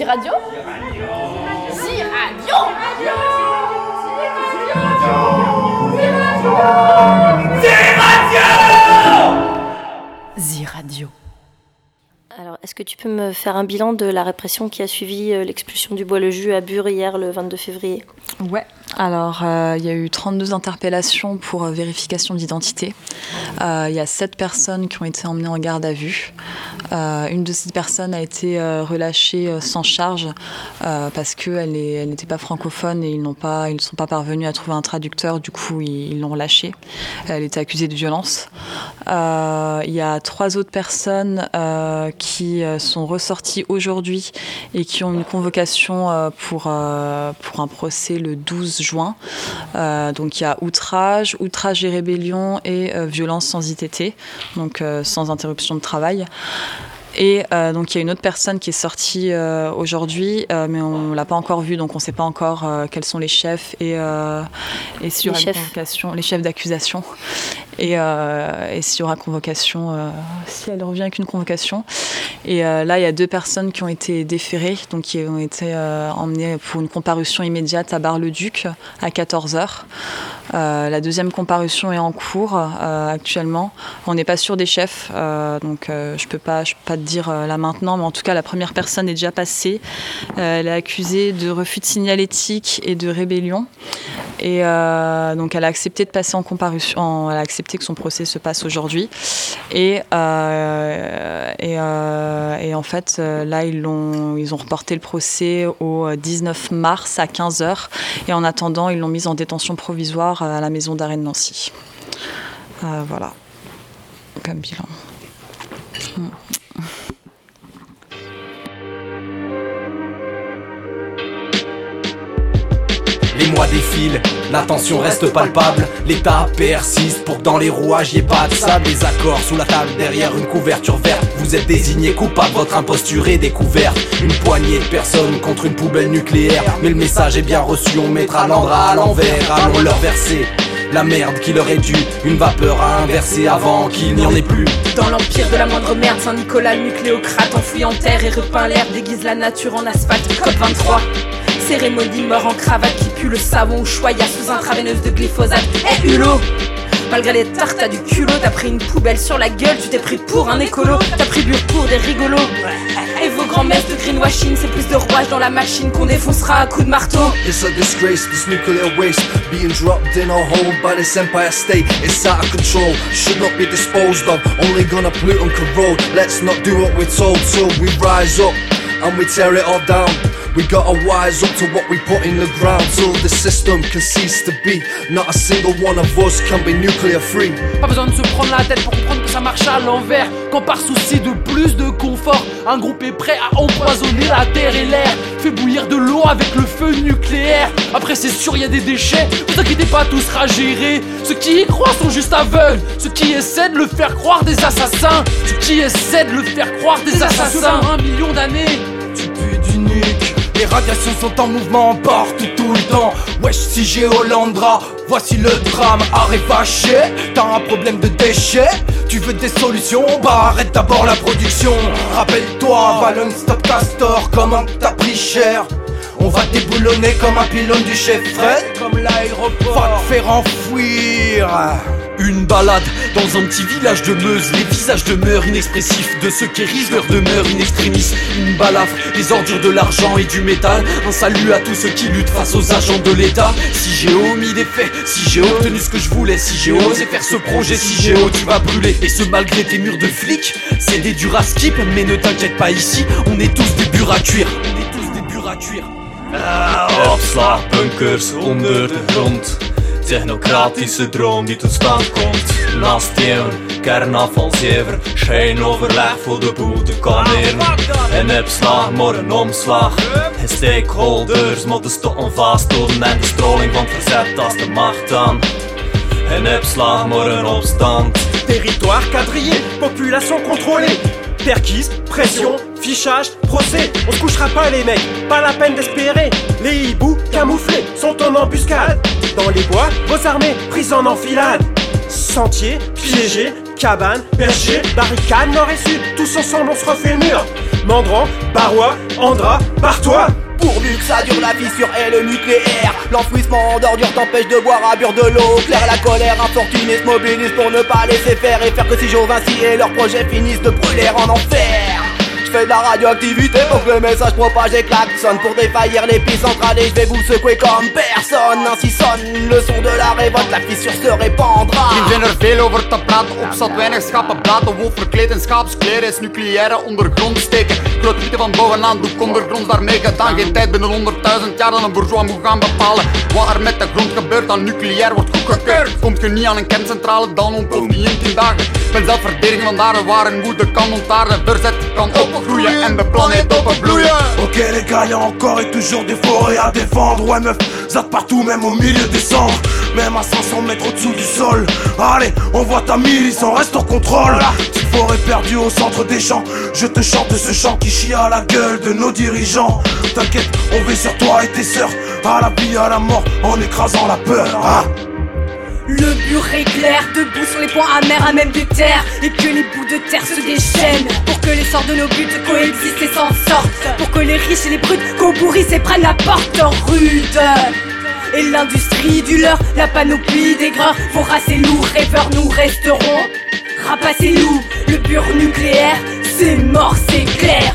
Ziradio Ziradio Ziradio Alors, est-ce que tu peux me faire un bilan de la répression qui a suivi euh, l'expulsion du bois-le-jus à Bure hier, le 22 février? Ouais, alors euh, il y a eu 32 interpellations pour euh, vérification d'identité. Euh, Il y a 7 personnes qui ont été emmenées en garde à vue. Une de ces personnes a été relâchée sans charge parce qu'elle elle n'était pas francophone et ils ne sont pas parvenus à trouver un traducteur. Du coup, ils l'ont relâchée. Elle était accusée de violence. Il y a trois autres personnes qui sont ressorties aujourd'hui et qui ont une convocation pour, pour un procès le 12 juin. Euh, donc il y a outrage, outrage et rébellion et euh, violence sans ITT, donc euh, sans interruption de travail. Et euh, donc il y a une autre personne qui est sortie euh, aujourd'hui, euh, mais on l'a pas encore vue, donc on ne sait pas encore quels sont les chefs et, et s'il y aura convocation, les chefs d'accusation, et, et s'il y aura convocation, si elle revient avec une convocation. Et là, il y a deux personnes qui ont été déférées, donc qui ont été emmenées pour une comparution immédiate à Bar-le-Duc à 14h. Euh, la deuxième comparution est en cours euh, actuellement. On n'est pas sûr des chefs, euh, donc je je peux pas te dire là maintenant, mais en tout cas la première personne est déjà passée. Elle est accusée de refus de signalétique et de rébellion, et donc elle a accepté de passer en comparution. elle a accepté que son procès se passe aujourd'hui, et en fait là ils l'ont, ils ont reporté le procès au 19 mars à 15 h et en attendant ils l'ont mise en détention provisoire à la maison d'arrêt de Nancy. Euh, voilà, comme bilan. Les mois défilent, la reste palpable. L'État persiste pour que dans les rouages y ait pas de sable. Les accords sous la table derrière une couverture verte. Vous êtes désigné coupable, votre imposture est découverte. Une poignée de personnes contre une poubelle nucléaire. Mais le message est bien reçu, on mettra l'Andra à l'envers. Allons leur verser. La merde qui leur est due, une vapeur à inverser avant qu'il n'y en ait plus. Dans l'empire de la moindre merde, Saint-Nicolas, nucléocrate, enfoui en terre et repeint l'air, déguise la nature en asphalte, COP23. Cérémonie mort en cravate qui pue le savon au choya sous intraveineuse de glyphosate. Eh Hulot Malgré les tartes, t'as du culot, t'as pris une poubelle sur la gueule, tu t'es pris pour un écolo, t'as pris bure pour des rigolos. Et vos grands-messes de greenwashing, c'est plus de rouage dans la machine qu'on défoncera à coups de marteau. It's a disgrace, this nuclear waste being dropped in our home by this empire state. It's out of control, should not be disposed of. Only gonna pollute and corrode. Let's not do what we're told, so we rise up and we tear it all down. We gotta wise up to what we put in the ground till the system can cease to be. Not a single one of us can be nuclear free. Pas besoin de se prendre la tête pour comprendre que ça marche à l'envers. Quand par souci de plus de confort, un groupe est prêt à empoisonner la terre et l'air. Fait bouillir de l'eau avec le feu nucléaire. Après, c'est sûr, y a des déchets. Vous inquiétez pas, tout sera géré. Ceux qui y croient sont juste aveugles. Ceux qui essaient de le faire croire des assassins. Ceux qui essaient de le faire croire des assassins. Un million d'années. Les radiations sont en mouvement partout tout le temps. Wesh, si j'ai Hollandra, voici le drame. Arrête fâché, t'as un problème de déchets. Tu veux des solutions Bah arrête d'abord la production. Rappelle-toi, Valon Stop Castor, comment t'as pris cher. On va déboulonner comme un pylône du chef Fred. Comme l'aéroport. Va te faire enfouir. Une balade dans un petit village de Meuse, les visages demeurent inexpressifs de ceux qui érigent leur demeure in extremis. Une balafre, les ordures de l'argent et du métal. Un salut à tous ceux qui luttent face aux agents de l'État. Si j'ai omis des faits, si j'ai obtenu ce que je voulais, si j'ai osé faire ce projet, si j'ai tu vas brûler. Et ce malgré tes murs de flics, c'est des durs à skip, mais ne t'inquiète pas ici, on est tous des burs à cuire. On est tous des burs à cuire. Opslagbunkers onder de. Technocratische droom die tot stand komt. Naast een kernafvalzever. Schijnoverleg voor de boel te kalmeren. Een opslag, maar een omslag. En stakeholders moeten stoppen vasthouden. En de stroling van verzet als de macht dan. Een opslag, maar een opstand. Territoire quadrillé, population contrôlée. Perquise, pression, fichage, procès. On se couchera pas les mecs, pas la peine d'espérer. Les hiboux camouflés sont en embuscade. Dans les bois, vos armées prises en enfilade. Sentiers, piégés, cabane, berger, barricade, nord et sud, tous ensemble on se refait le mur. Mandran, Barrois, Andra, par-toi Pourvu que ça dure la fissure et le nucléaire L'enfouissement d'ordures t'empêche de boire à bure de l'eau claire La colère infortunée se mobilise pour ne pas laisser faire Et faire que si Jovinci et leurs projets finissent de brûler en enfer je de la radioactivité pour que le message propage et klaxonne. Pour défaillir l'épicentrale et je vais vous secouer comme personne. Ainsi sonne le son de la révolte, la fissure se répandra. Hier zijn er veel over te praten, op zat weinig schappen blaten Wolf verkleed in schaapskleren is nucleaire ondergrond steken. Groot witte van bovenaan, doek ondergronds daarmee gedaan. Geen tijd binnen 100.000 jaar dan een bourgeois moet gaan bepalen. Wat er met de grond gebeurt dan nucleair wordt goedgekeurd. Komt je niet aan een kerncentrale, dan ontploft die in 10 dagen Ben kan Verzet kan opgroeien en de planeet openbloeien Ok les gars, y'a encore et toujours des forêts à défendre. Ouais meuf, zat partout même au milieu des cendres. Même à 500 mètres au-dessous du sol. Allez, on voit ta milice, on reste au contrôle. Petite forêt perdue au centre des champs. Je te chante ce chant qui chie à la gueule de nos dirigeants. T'inquiète, on veut sur toi et tes sœurs. À la vie, à la mort, en écrasant la peur ah. Le mur est clair, debout sur les points amers à même de terre Et que les bouts de terre se déchaînent. Pour que les sorts de nos buts coexistent et s'en sortent. Pour que les riches et les brutes pourrissent et prennent la porte rude. Et l'industrie du leurre, la panoplie des grains Voraces et lourds, rêveurs, nous resterons Rapassez-nous, le pur nucléaire C'est mort, C'est clair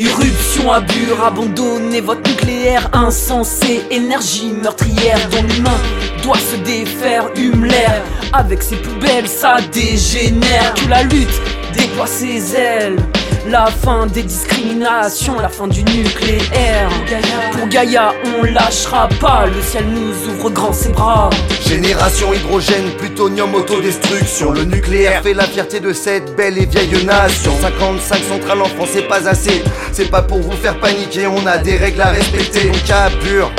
Irruption à bure, abandonnez votre nucléaire insensé, énergie meurtrière dont l'humain doit se défaire, hume. Avec ses poubelles, ça dégénère. Que la lutte déploie ses ailes. La fin des discriminations, la fin du nucléaire. Pour Gaïa, on lâchera pas. Le ciel nous ouvre grand ses bras. Génération hydrogène, plutonium, autodestruction. Le nucléaire fait la fierté de cette belle et vieille nation. 55 centrales en France, c'est pas assez. C'est pas pour vous faire paniquer, on a des règles à respecter. Donc pur.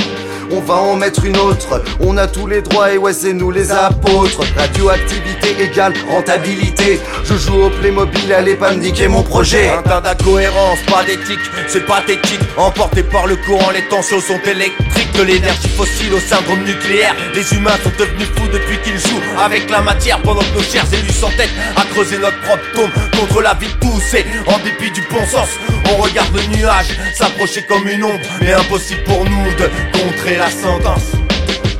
On va en mettre une autre, on a tous les droits et ouais c'est nous les apôtres. Radioactivité égale rentabilité. Je joue au Playmobil, allez pas me mon projet. Un tas d'incohérences, pas d'éthique, c'est pathétique. Emporté par le courant, les tensions sont électriques De l'énergie fossile au syndrome nucléaire Les humains sont devenus fous depuis qu'ils jouent avec la matière Pendant que nos chers élus s'entêtent à creuser notre propre tombe Contre la vie et en dépit du bon sens On regarde le nuage s'approcher comme une ombre Mais impossible pour nous de contrer la sentence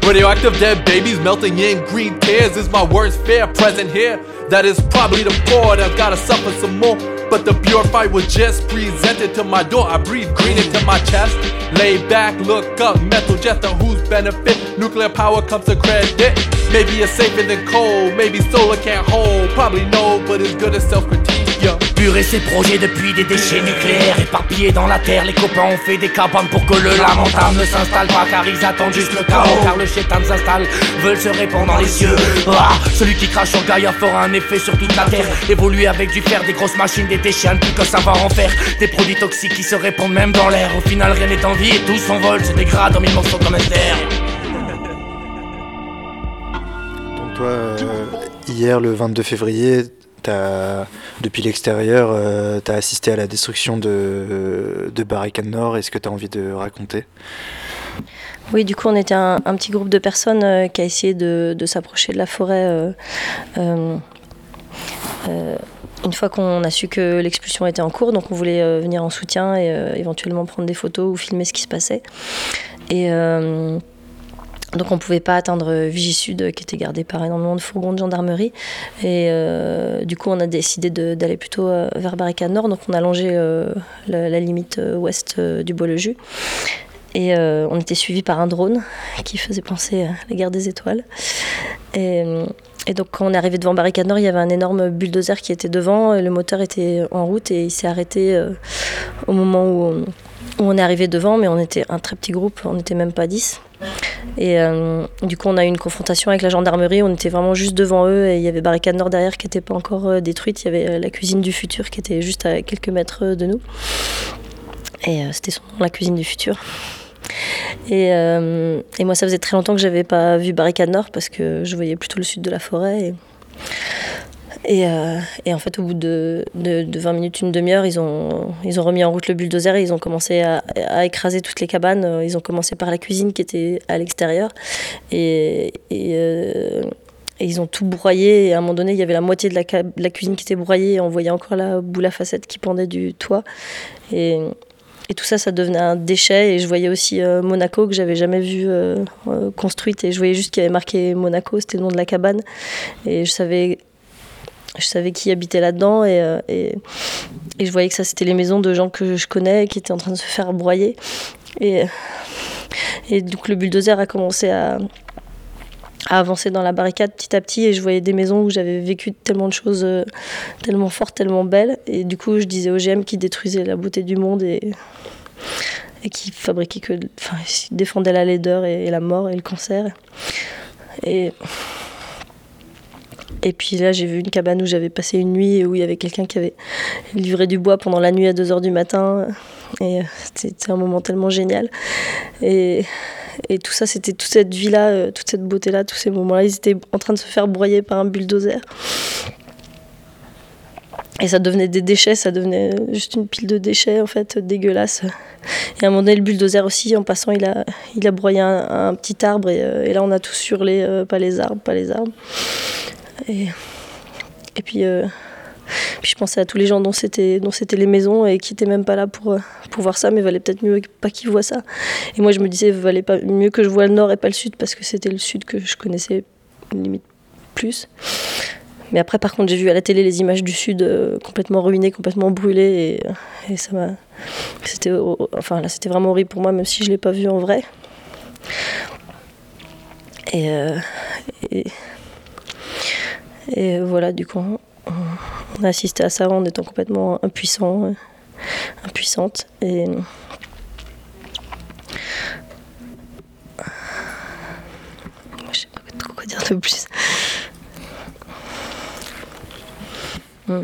Radioactive dead babies melting in green tears is my worst fear present here. That is probably the poor that's gotta suffer some more. But the pure fight was just presented to my door. I breathe green into my chest. Lay back, look up, mental just to whose benefit. Nuclear power comes to credit. Maybe it's safer than coal, maybe solar can't hold. Probably no, but it's good as self. Yeah. Pur et ses projets depuis des déchets nucléaires éparpillés dans la terre. Les copains ont fait des cabanes pour que le lamentable ne s'installe pas car ils attendent juste le chaos. Car le chétan s'installe, veulent se répandre dans les cieux. Ah, celui qui crache sur Gaïa fera un effet sur toute la terre. Évoluer avec du fer, des grosses machines, des déchets, un plus que ça va en faire. Des produits toxiques qui se répandent même dans l'air. Au final, rien n'est en vie et tout s'envole, se dégrade en mille morceaux comme un toi, euh, hier le 22 février, depuis l'extérieur, euh, tu as assisté à la destruction de, de Barricade Nord. Est-ce que tu as envie de raconter? Oui, du coup, on était un, petit groupe de personnes euh, qui a essayé de, s'approcher de la forêt. euh, une fois qu'on a su que l'expulsion était en cours, donc on voulait venir en soutien et éventuellement prendre des photos ou filmer ce qui se passait. Donc on ne pouvait pas atteindre Vigie Sud, qui était gardé par énormément de fourgons de gendarmerie. Et euh, du coup, on a décidé d'aller plutôt euh, vers Barricade Nord. Donc on a longé euh, la, limite ouest du Bois-le-Jus. Et on était suivi par un drone qui faisait penser à la guerre des étoiles. Et, donc quand on est arrivé devant Barricade Nord, il y avait un énorme bulldozer qui était devant. et Le moteur était en route et il s'est arrêté au moment où on, où est arrivé devant. Mais on était un très petit groupe, on n'était même pas 10. Et euh, du coup, on a eu une confrontation avec la gendarmerie. On était vraiment juste devant eux et il y avait Barricade Nord derrière qui n'était pas encore euh, détruite. Il y avait euh, la cuisine du futur qui était juste à quelques mètres de nous. Et c'était son la cuisine du futur. Et, et moi, ça faisait très longtemps que j'avais pas vu Barricade Nord parce que je voyais plutôt le sud de la forêt. Et, euh, et en fait, au bout de, de, de 20 minutes, une demi-heure, ils ont, remis en route le bulldozer et ils ont commencé à, écraser toutes les cabanes. Euh, Ils ont commencé par la cuisine qui était à l'extérieur. Euh, et ils ont tout broyé. Et à un moment donné, il y avait la moitié de la, cuisine qui était broyée. Et on voyait encore la boule à facettes qui pendait du toit. Et, tout ça, ça devenait un déchet. Et je voyais aussi Monaco que j'avais jamais vu construite. Et je voyais juste qu'il y avait marqué Monaco, c'était le nom de la cabane. Et je savais, je savais qui habitait là-dedans. Et, et, et, je voyais que ça, c'était les maisons de gens que je connais qui étaient en train de se faire broyer. Et, et donc le bulldozer a commencé à à avancer dans la barricade petit à petit et je voyais des maisons où j'avais vécu tellement de choses euh, tellement fortes, tellement belles et du coup je disais au GM qui détruisait la beauté du monde et, et qui fabriquait que enfin défendait la laideur et, la mort et le cancer et et puis là, j'ai vu une cabane où j'avais passé une nuit et où il y avait quelqu'un qui avait livré du bois pendant la nuit à 2h du matin. Et c'était un moment tellement génial. Et, tout ça, c'était toute cette vie-là, euh, toute cette beauté-là, tous ces moments-là, ils étaient en train de se faire broyer par un bulldozer. Et ça devenait des déchets, ça devenait juste une pile de déchets en fait, dégueulasse. Et à un moment donné, le bulldozer aussi, en passant, il a, il a broyé un, petit arbre et, euh, et, là on a tous hurlé, euh, pas les arbres, pas les arbres. Et, et puis puis je pensais à tous les gens dont c'était dont c'était les maisons et qui n'étaient même pas là pour, euh, pour voir ça, mais valait peut-être mieux pas qu'ils voient ça. Et moi je me disais, valait pas mieux que je vois le nord et pas le sud parce que c'était le sud que je connaissais limite plus. Mais après, par contre, j'ai vu à la télé les images du sud euh, complètement ruinées, complètement brûlées, et, ça m'a. C'était, enfin là, c'était vraiment horrible pour moi, même si je l'ai pas vu en vrai. Euh, et, et, voilà, du coup, on a assisté à ça en étant complètement impuissant, euh, impuissante. Et je sais pas trop quoi dire de plus. Hmm.